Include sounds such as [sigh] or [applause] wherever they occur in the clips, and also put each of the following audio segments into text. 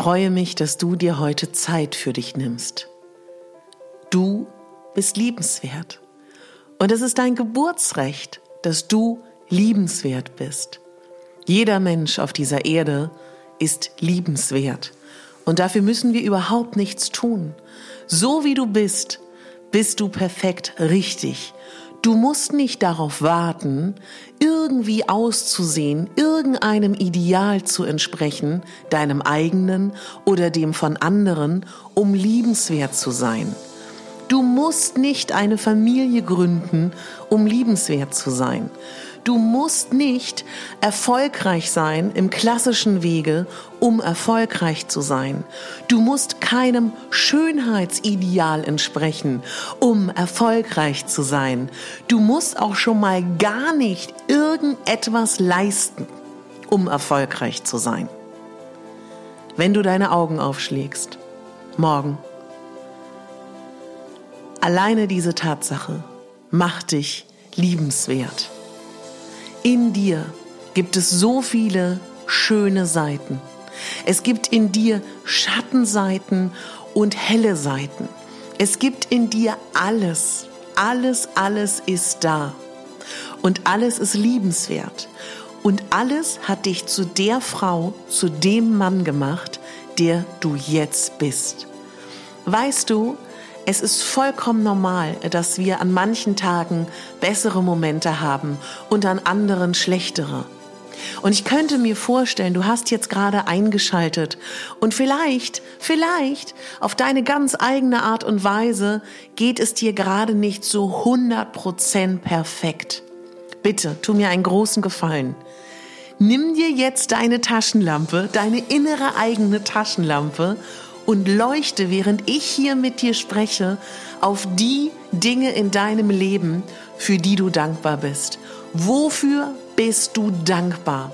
Freue mich, dass du dir heute Zeit für dich nimmst. Du bist liebenswert. Und es ist dein Geburtsrecht, dass du liebenswert bist. Jeder Mensch auf dieser Erde ist liebenswert. Und dafür müssen wir überhaupt nichts tun. So wie du bist, bist du perfekt richtig. Du musst nicht darauf warten, irgendwie auszusehen, irgendeinem Ideal zu entsprechen, deinem eigenen oder dem von anderen, um liebenswert zu sein. Du musst nicht eine Familie gründen, um liebenswert zu sein. Du musst nicht erfolgreich sein im klassischen Wege, um erfolgreich zu sein. Du musst keinem Schönheitsideal entsprechen, um erfolgreich zu sein. Du musst auch schon mal gar nicht irgendetwas leisten, um erfolgreich zu sein. Wenn du deine Augen aufschlägst, morgen, alleine diese Tatsache macht dich liebenswert. In dir gibt es so viele schöne Seiten. Es gibt in dir Schattenseiten und helle Seiten. Es gibt in dir alles. Alles, alles ist da. Und alles ist liebenswert. Und alles hat dich zu der Frau, zu dem Mann gemacht, der du jetzt bist. Weißt du, es ist vollkommen normal, dass wir an manchen Tagen bessere Momente haben und an anderen schlechtere. Und ich könnte mir vorstellen, du hast jetzt gerade eingeschaltet und vielleicht, vielleicht auf deine ganz eigene Art und Weise geht es dir gerade nicht so 100% perfekt. Bitte, tu mir einen großen Gefallen. Nimm dir jetzt deine Taschenlampe, deine innere eigene Taschenlampe und leuchte, während ich hier mit dir spreche, auf die Dinge in deinem Leben, für die du dankbar bist. Wofür bist du dankbar?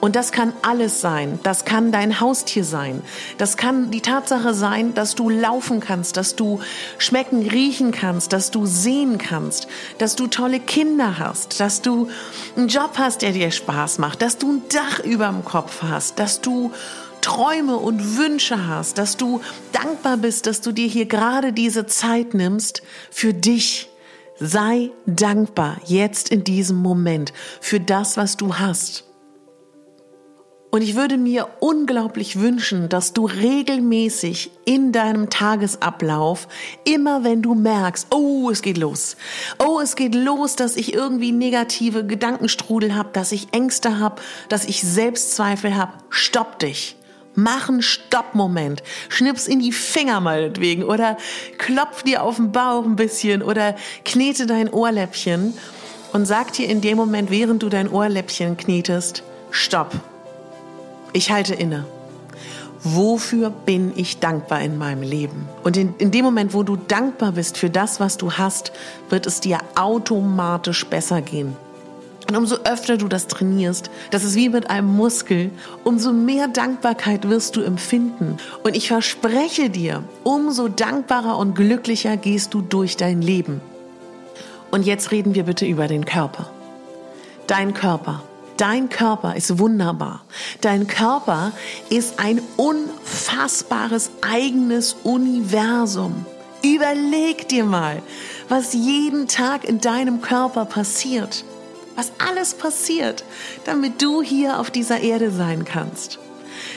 Und das kann alles sein. Das kann dein Haustier sein. Das kann die Tatsache sein, dass du laufen kannst, dass du schmecken, riechen kannst, dass du sehen kannst, dass du tolle Kinder hast, dass du einen Job hast, der dir Spaß macht, dass du ein Dach über dem Kopf hast, dass du Träume und Wünsche hast, dass du dankbar bist, dass du dir hier gerade diese Zeit nimmst für dich. Sei dankbar jetzt in diesem Moment für das, was du hast. Und ich würde mir unglaublich wünschen, dass du regelmäßig in deinem Tagesablauf, immer wenn du merkst, oh, es geht los, oh, es geht los, dass ich irgendwie negative Gedankenstrudel habe, dass ich Ängste habe, dass ich Selbstzweifel habe, stopp dich. Mach einen Stoppmoment. Schnips in die Finger meinetwegen oder klopf dir auf den Bauch ein bisschen oder knete dein Ohrläppchen und sag dir in dem Moment, während du dein Ohrläppchen knetest, Stopp. Ich halte inne. Wofür bin ich dankbar in meinem Leben? Und in, in dem Moment, wo du dankbar bist für das, was du hast, wird es dir automatisch besser gehen. Und umso öfter du das trainierst, das ist wie mit einem Muskel, umso mehr Dankbarkeit wirst du empfinden. Und ich verspreche dir, umso dankbarer und glücklicher gehst du durch dein Leben. Und jetzt reden wir bitte über den Körper. Dein Körper. Dein Körper ist wunderbar. Dein Körper ist ein unfassbares eigenes Universum. Überleg dir mal, was jeden Tag in deinem Körper passiert. Was alles passiert, damit du hier auf dieser Erde sein kannst.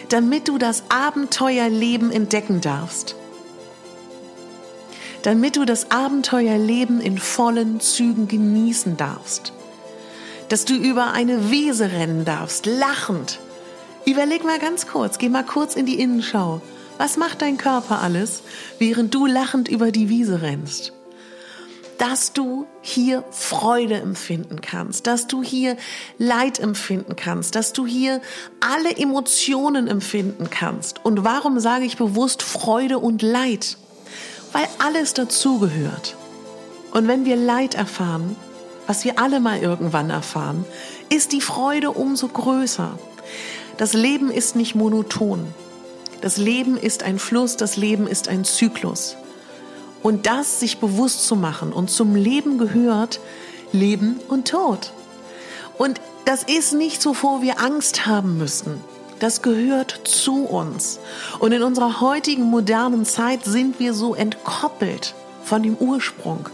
Damit du das Abenteuerleben entdecken darfst damit du das Abenteuerleben in vollen Zügen genießen darfst. Dass du über eine Wiese rennen darfst, lachend. Überleg mal ganz kurz, geh mal kurz in die Innenschau. Was macht dein Körper alles, während du lachend über die Wiese rennst? Dass du hier Freude empfinden kannst, dass du hier Leid empfinden kannst, dass du hier alle Emotionen empfinden kannst. Und warum sage ich bewusst Freude und Leid? weil alles dazugehört. Und wenn wir Leid erfahren, was wir alle mal irgendwann erfahren, ist die Freude umso größer. Das Leben ist nicht monoton. Das Leben ist ein Fluss, das Leben ist ein Zyklus. Und das sich bewusst zu machen und zum Leben gehört Leben und Tod. Und das ist nicht so, wo wir Angst haben müssen. Das gehört zu uns. Und in unserer heutigen modernen Zeit sind wir so entkoppelt von dem Ursprung,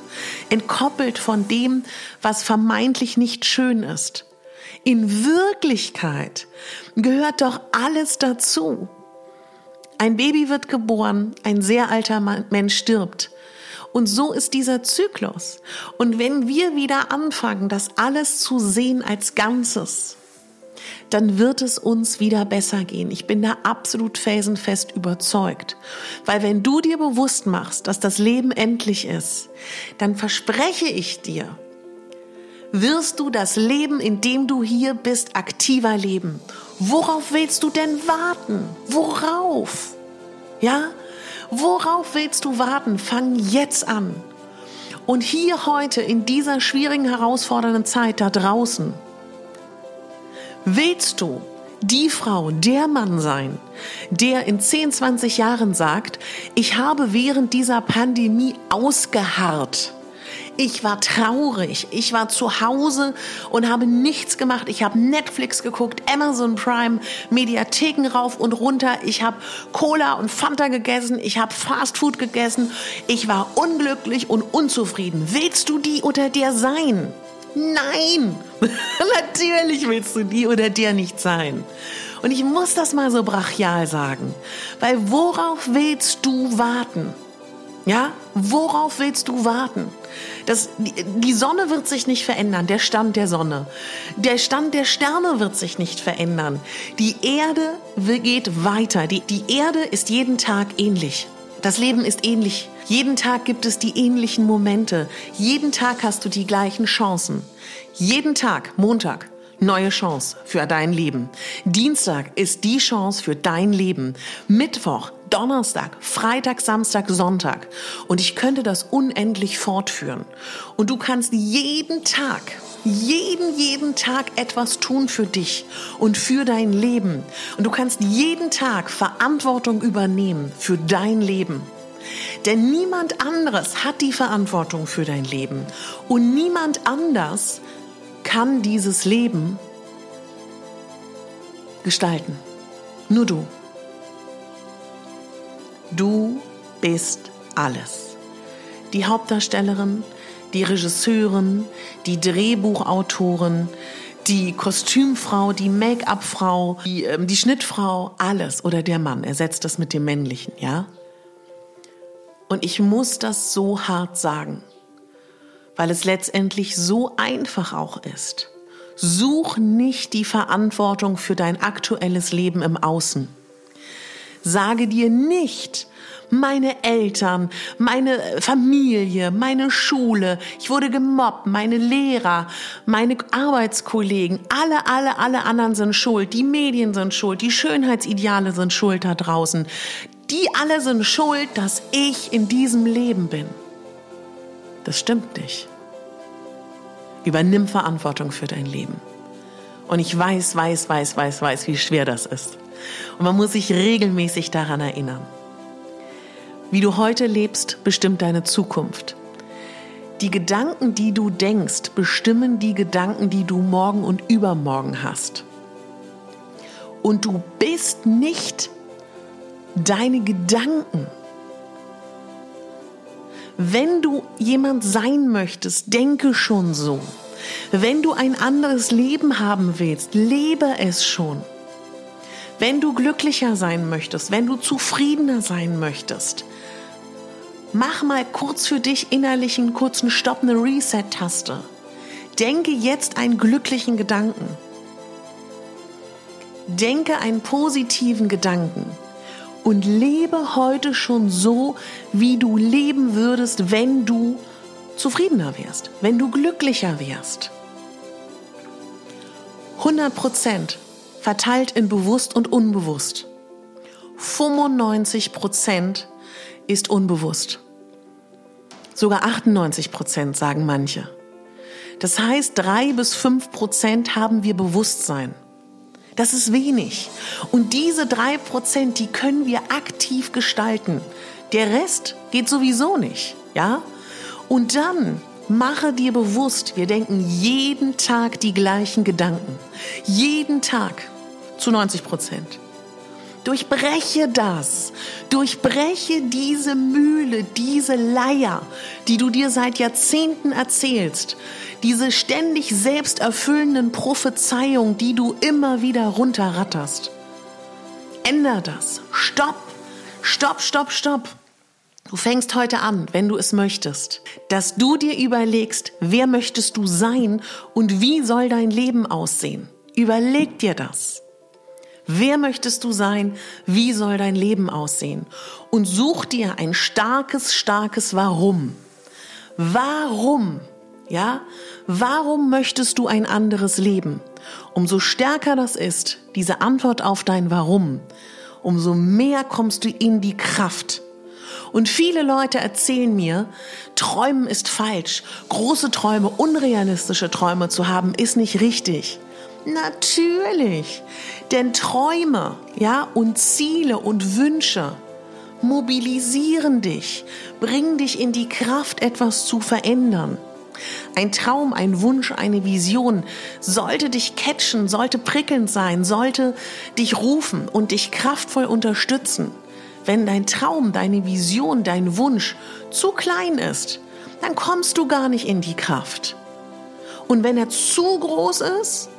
entkoppelt von dem, was vermeintlich nicht schön ist. In Wirklichkeit gehört doch alles dazu. Ein Baby wird geboren, ein sehr alter Mensch stirbt. Und so ist dieser Zyklus. Und wenn wir wieder anfangen, das alles zu sehen als Ganzes, dann wird es uns wieder besser gehen. Ich bin da absolut felsenfest überzeugt. Weil wenn du dir bewusst machst, dass das Leben endlich ist, dann verspreche ich dir, wirst du das Leben, in dem du hier bist, aktiver leben. Worauf willst du denn warten? Worauf? Ja? Worauf willst du warten? Fang jetzt an. Und hier heute in dieser schwierigen, herausfordernden Zeit da draußen, Willst du die Frau, der Mann sein, der in 10, 20 Jahren sagt, ich habe während dieser Pandemie ausgeharrt. Ich war traurig. Ich war zu Hause und habe nichts gemacht. Ich habe Netflix geguckt, Amazon Prime, Mediatheken rauf und runter. Ich habe Cola und Fanta gegessen. Ich habe Fast Food gegessen. Ich war unglücklich und unzufrieden. Willst du die oder der sein? Nein, [laughs] natürlich willst du die oder der nicht sein. Und ich muss das mal so brachial sagen, weil worauf willst du warten? Ja, worauf willst du warten? Das, die, Sonne wird sich nicht verändern, der Stand der Sonne. Der Stand der Sterne wird sich nicht verändern. Die Erde geht weiter. Die, die Erde ist jeden Tag ähnlich. Das Leben ist ähnlich. Jeden Tag gibt es die ähnlichen Momente. Jeden Tag hast du die gleichen Chancen. Jeden Tag, Montag, neue Chance für dein Leben. Dienstag ist die Chance für dein Leben. Mittwoch, Donnerstag, Freitag, Samstag, Sonntag. Und ich könnte das unendlich fortführen. Und du kannst jeden Tag jeden, jeden Tag etwas tun für dich und für dein Leben. Und du kannst jeden Tag Verantwortung übernehmen für dein Leben. Denn niemand anderes hat die Verantwortung für dein Leben. Und niemand anders kann dieses Leben gestalten. Nur du. Du bist alles. Die Hauptdarstellerin, die Regisseurin, die Drehbuchautorin, die Kostümfrau, die Make-up-Frau, die, ähm, die Schnittfrau, alles oder der Mann. Ersetzt das mit dem Männlichen, ja? Und ich muss das so hart sagen, weil es letztendlich so einfach auch ist. Such nicht die Verantwortung für dein aktuelles Leben im Außen. Sage dir nicht, meine Eltern, meine Familie, meine Schule, ich wurde gemobbt, meine Lehrer, meine Arbeitskollegen, alle, alle, alle anderen sind schuld, die Medien sind schuld, die Schönheitsideale sind schuld da draußen. Die alle sind schuld, dass ich in diesem Leben bin. Das stimmt nicht. Übernimm Verantwortung für dein Leben. Und ich weiß, weiß, weiß, weiß, weiß, wie schwer das ist. Und man muss sich regelmäßig daran erinnern. Wie du heute lebst, bestimmt deine Zukunft. Die Gedanken, die du denkst, bestimmen die Gedanken, die du morgen und übermorgen hast. Und du bist nicht deine Gedanken. Wenn du jemand sein möchtest, denke schon so. Wenn du ein anderes Leben haben willst, lebe es schon. Wenn du glücklicher sein möchtest, wenn du zufriedener sein möchtest, mach mal kurz für dich innerlich einen kurzen Stopp, eine Reset-Taste. Denke jetzt einen glücklichen Gedanken. Denke einen positiven Gedanken und lebe heute schon so, wie du leben würdest, wenn du zufriedener wärst, wenn du glücklicher wärst. 100 Prozent verteilt in bewusst und unbewusst. 95 Prozent ist unbewusst. Sogar 98 Prozent sagen manche. Das heißt, drei bis fünf Prozent haben wir Bewusstsein. Das ist wenig. Und diese drei Prozent, die können wir aktiv gestalten. Der Rest geht sowieso nicht, ja? Und dann mache dir bewusst, wir denken jeden Tag die gleichen Gedanken. Jeden Tag. Zu 90 Prozent. Durchbreche das. Durchbreche diese Mühle, diese Leier, die du dir seit Jahrzehnten erzählst. Diese ständig selbsterfüllenden Prophezeiungen, die du immer wieder runterratterst. Änder das. Stopp. Stopp, stopp, stopp. Du fängst heute an, wenn du es möchtest, dass du dir überlegst, wer möchtest du sein und wie soll dein Leben aussehen. Überleg dir das. Wer möchtest du sein? Wie soll dein Leben aussehen? Und such dir ein starkes, starkes Warum. Warum? Ja? Warum möchtest du ein anderes Leben? Umso stärker das ist, diese Antwort auf dein Warum, umso mehr kommst du in die Kraft. Und viele Leute erzählen mir, Träumen ist falsch. Große Träume, unrealistische Träume zu haben, ist nicht richtig. Natürlich. Denn Träume, ja, und Ziele und Wünsche mobilisieren dich, bringen dich in die Kraft, etwas zu verändern. Ein Traum, ein Wunsch, eine Vision sollte dich catchen, sollte prickelnd sein, sollte dich rufen und dich kraftvoll unterstützen. Wenn dein Traum, deine Vision, dein Wunsch zu klein ist, dann kommst du gar nicht in die Kraft. Und wenn er zu groß ist,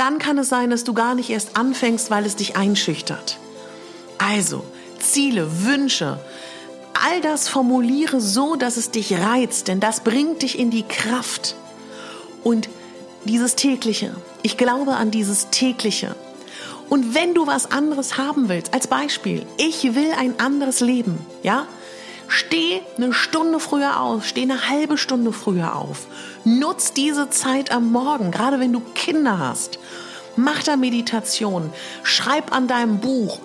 dann kann es sein, dass du gar nicht erst anfängst, weil es dich einschüchtert. Also, Ziele, Wünsche, all das formuliere so, dass es dich reizt, denn das bringt dich in die Kraft. Und dieses tägliche, ich glaube an dieses tägliche. Und wenn du was anderes haben willst, als Beispiel, ich will ein anderes Leben, ja? Steh eine Stunde früher auf, steh eine halbe Stunde früher auf. Nutz diese Zeit am Morgen, gerade wenn du Kinder hast. Mach da Meditation, schreib an deinem Buch,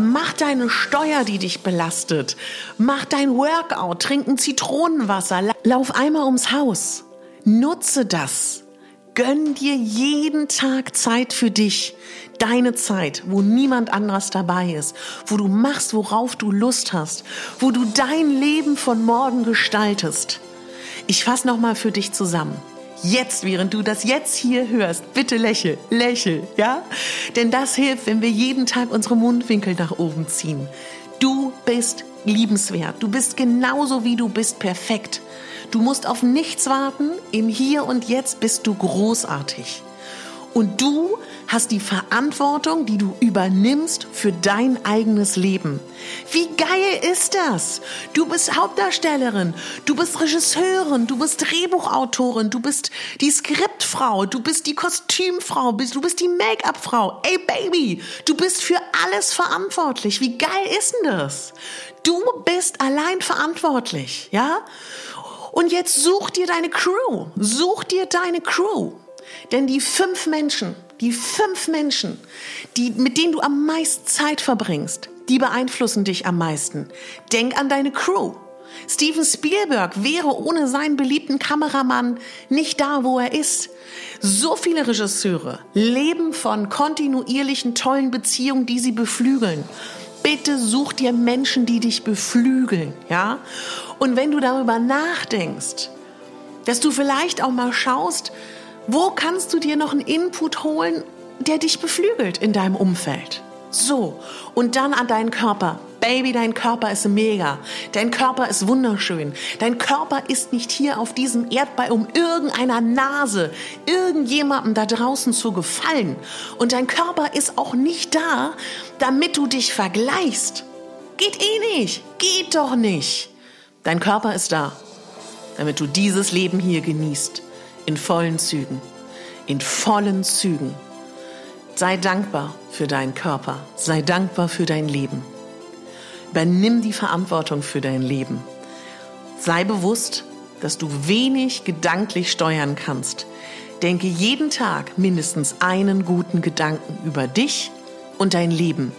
mach deine Steuer, die dich belastet, mach dein Workout, trink ein Zitronenwasser, lauf einmal ums Haus. Nutze das. Gönn dir jeden Tag Zeit für dich. Deine Zeit, wo niemand anderes dabei ist, wo du machst, worauf du Lust hast, wo du dein Leben von morgen gestaltest. Ich fasse nochmal für dich zusammen. Jetzt, während du das jetzt hier hörst, bitte lächel, lächel, ja? Denn das hilft, wenn wir jeden Tag unsere Mundwinkel nach oben ziehen. Du bist liebenswert. Du bist genauso wie du bist perfekt. Du musst auf nichts warten. Im Hier und Jetzt bist du großartig. Und du hast die Verantwortung, die du übernimmst für dein eigenes Leben. Wie geil ist das? Du bist Hauptdarstellerin, du bist Regisseurin, du bist Drehbuchautorin, du bist die Skriptfrau, du bist die Kostümfrau, du bist die Make-up-Frau. Ey Baby, du bist für alles verantwortlich. Wie geil ist denn das? Du bist allein verantwortlich, ja? Und jetzt such dir deine Crew. Such dir deine Crew. Denn die fünf Menschen, die fünf Menschen, die, mit denen du am meisten Zeit verbringst, die beeinflussen dich am meisten. Denk an deine Crew. Steven Spielberg wäre ohne seinen beliebten Kameramann nicht da, wo er ist. So viele Regisseure leben von kontinuierlichen tollen Beziehungen, die sie beflügeln. Bitte such dir Menschen, die dich beflügeln, ja? Und wenn du darüber nachdenkst, Dass du vielleicht auch mal schaust, wo kannst du dir noch einen Input holen, der dich beflügelt in deinem Umfeld. So, und dann an deinen Körper. Baby, dein Körper ist mega. Dein Körper ist wunderschön. Dein Körper ist nicht hier auf diesem Erdball, um irgendeiner Nase, irgendjemandem da draußen zu gefallen. Und dein Körper ist auch nicht da, damit du dich vergleichst. Geht eh nicht. Geht doch nicht. Dein Körper ist da, damit du dieses Leben hier genießt. In vollen Zügen. In vollen Zügen. Sei dankbar für deinen Körper. Sei dankbar für dein Leben. Übernimm die Verantwortung für dein Leben. Sei bewusst, dass du wenig gedanklich steuern kannst. Denke jeden Tag mindestens einen guten Gedanken über dich und dein Leben.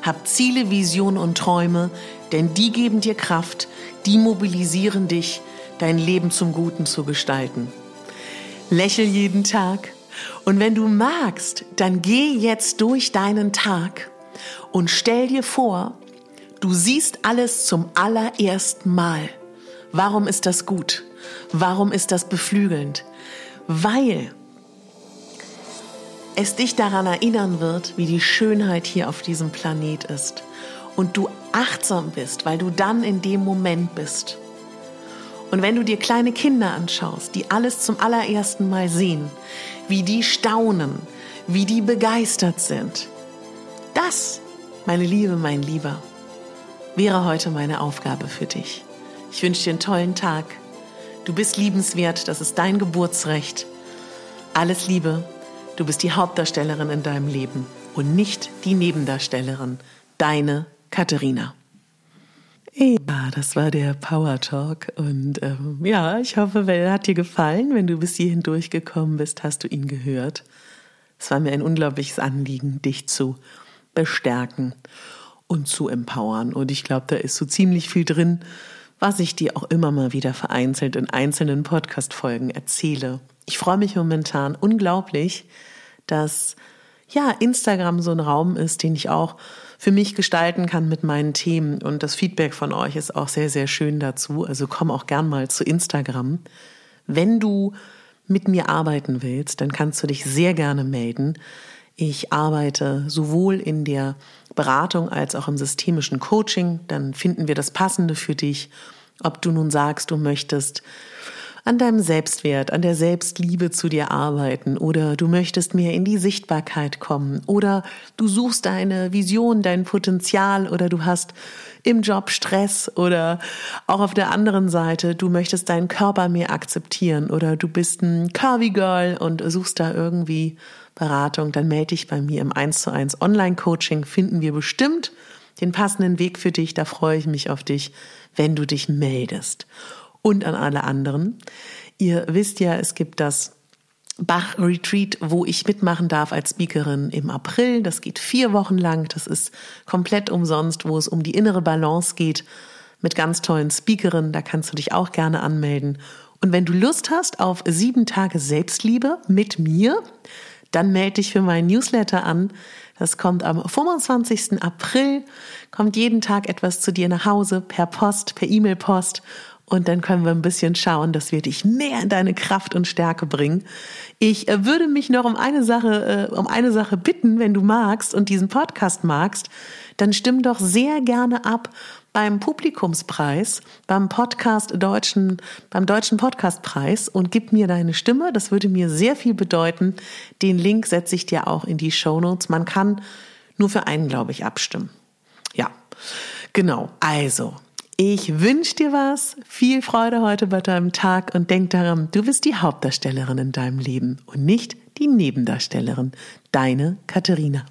Hab Ziele, Visionen und Träume, denn die geben dir Kraft, die mobilisieren dich, dein Leben zum Guten zu gestalten. Lächel jeden Tag und wenn du magst, dann geh jetzt durch deinen Tag und stell dir vor, du siehst alles zum allerersten Mal. Warum ist das gut? Warum ist das beflügelnd? Weil es dich daran erinnern wird, wie die Schönheit hier auf diesem Planet ist. Und du achtsam bist, weil du dann in dem Moment bist. Und wenn du dir kleine Kinder anschaust, die alles zum allerersten Mal sehen, wie die staunen, wie die begeistert sind, das, meine Liebe, mein Lieber, wäre heute meine Aufgabe für dich. Ich wünsche dir einen tollen Tag. Du bist liebenswert, das ist dein Geburtsrecht. Alles Liebe, du bist die Hauptdarstellerin in deinem Leben und nicht die Nebendarstellerin. Deine Katharina. Ja, das war der Power Talk und ähm, ja, ich hoffe, er hat dir gefallen. Wenn du bis hierhin durchgekommen bist, hast du ihn gehört. Es war mir ein unglaubliches Anliegen, dich zu bestärken und zu empowern. Und ich glaube, da ist so ziemlich viel drin, was ich dir auch immer mal wieder vereinzelt in einzelnen Podcast-Folgen erzähle. Ich freue mich momentan unglaublich, dass ja Instagram so ein Raum ist, den ich auch für mich gestalten kann mit meinen Themen. Und das Feedback von euch ist auch sehr, sehr schön dazu. Also komm auch gern mal zu Instagram. Wenn du mit mir arbeiten willst, dann kannst du dich sehr gerne melden. Ich arbeite sowohl in der Beratung als auch im systemischen Coaching. Dann finden wir das Passende für dich. Ob du nun sagst, du möchtest an deinem Selbstwert, an der Selbstliebe zu dir arbeiten oder du möchtest mehr in die Sichtbarkeit kommen oder du suchst deine Vision, dein Potenzial oder du hast im Job Stress oder auch auf der anderen Seite, du möchtest deinen Körper mehr akzeptieren oder du bist ein Curvy Girl und suchst da irgendwie Beratung, dann melde dich bei mir im 1 zu 1 Online Coaching, finden wir bestimmt den passenden Weg für dich, da freue ich mich auf dich, wenn du dich meldest und an alle anderen. Ihr wisst ja, es gibt das Bach Retreat, wo ich mitmachen darf als Speakerin im April. Das geht vier Wochen lang. Das ist komplett umsonst, wo es um die innere Balance geht mit ganz tollen Speakerinnen. Da kannst du dich auch gerne anmelden. Und wenn du Lust hast auf sieben Tage Selbstliebe mit mir, dann melde dich für meinen Newsletter an. Das kommt am 25. April, kommt jeden Tag etwas zu dir nach Hause per Post, per E-Mail-Post. Und dann können wir ein bisschen schauen, dass wir dich mehr in deine Kraft und Stärke bringen. Ich äh, würde mich noch um eine Sache, äh, um eine Sache bitten, wenn du magst und diesen Podcast magst, dann stimm doch sehr gerne ab beim Publikumspreis, beim Podcast deutschen, beim deutschen Podcastpreis und gib mir deine Stimme. Das würde mir sehr viel bedeuten. Den Link setze ich dir auch in die Show Notes. Man kann nur für einen, glaube ich, abstimmen. Ja, genau. Also, ich wünsche dir was, viel Freude heute bei deinem Tag und denk daran, du bist die Hauptdarstellerin in deinem Leben und nicht die Nebendarstellerin. Deine Katharina.